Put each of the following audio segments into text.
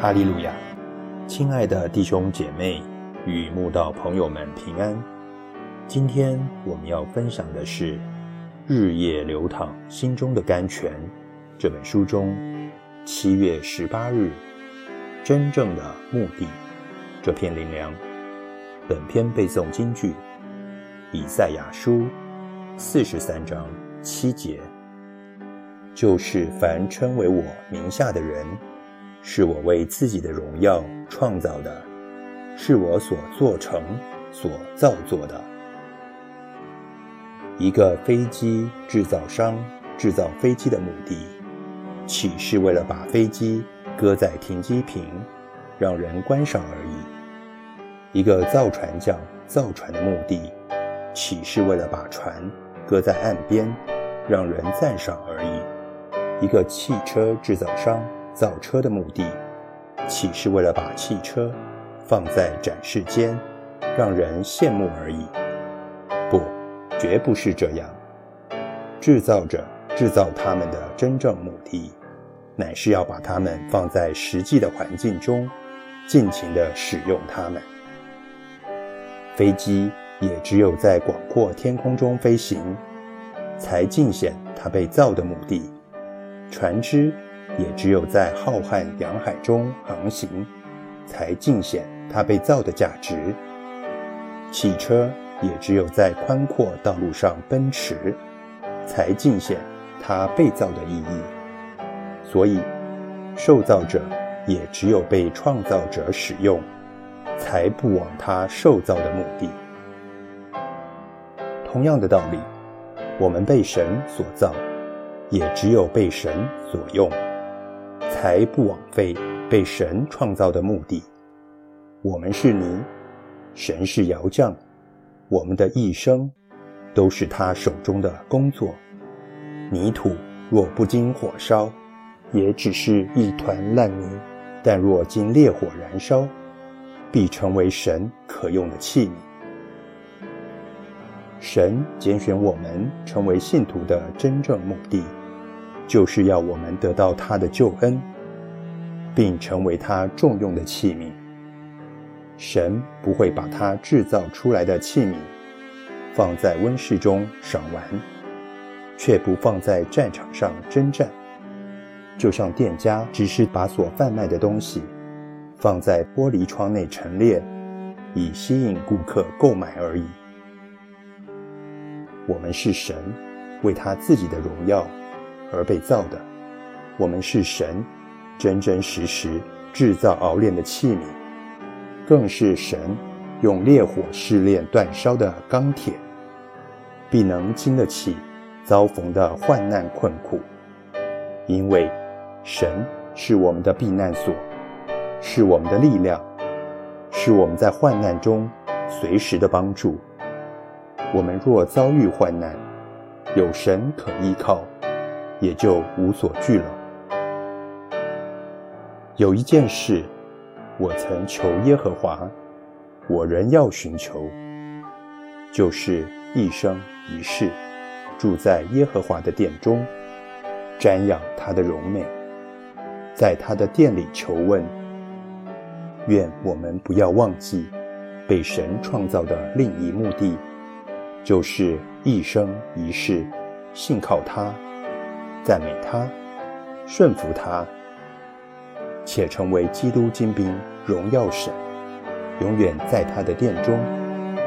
哈利路亚！亲爱的弟兄姐妹与慕道朋友们平安。今天我们要分享的是《日夜流淌心中的甘泉》这本书中七月十八日真正的目的这篇灵粮。本篇背诵京剧以赛亚书四十三章七节，就是凡称为我名下的人。是我为自己的荣耀创造的，是我所做成、所造作的。一个飞机制造商制造飞机的目的，岂是为了把飞机搁在停机坪，让人观赏而已？一个造船匠造船的目的，岂是为了把船搁在岸边，让人赞赏而已？一个汽车制造商。造车的目的，岂是为了把汽车放在展示间，让人羡慕而已？不，绝不是这样。制造者制造他们的真正目的，乃是要把它们放在实际的环境中，尽情地使用它们。飞机也只有在广阔天空中飞行，才尽显它被造的目的。船只。也只有在浩瀚洋海中航行，才尽显它被造的价值；汽车也只有在宽阔道路上奔驰，才尽显它被造的意义。所以，受造者也只有被创造者使用，才不枉他受造的目的。同样的道理，我们被神所造，也只有被神所用。才不枉费被神创造的目的。我们是泥，神是窑匠，我们的一生都是他手中的工作。泥土若不经火烧，也只是一团烂泥；但若经烈火燃烧，必成为神可用的器皿。神拣选我们成为信徒的真正目的。就是要我们得到他的救恩，并成为他重用的器皿。神不会把他制造出来的器皿放在温室中赏玩，却不放在战场上征战。就像店家只是把所贩卖的东西放在玻璃窗内陈列，以吸引顾客购买而已。我们是神为他自己的荣耀。而被造的，我们是神真真实实制造熬炼的器皿，更是神用烈火试炼煅烧的钢铁，必能经得起遭逢的患难困苦。因为神是我们的避难所，是我们的力量，是我们在患难中随时的帮助。我们若遭遇患难，有神可依靠。也就无所惧了。有一件事，我曾求耶和华，我仍要寻求，就是一生一世住在耶和华的殿中，瞻仰他的荣美，在他的殿里求问。愿我们不要忘记被神创造的另一目的，就是一生一世信靠他。赞美他，顺服他，且成为基督精兵，荣耀神，永远在他的殿中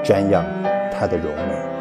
瞻仰他的荣美。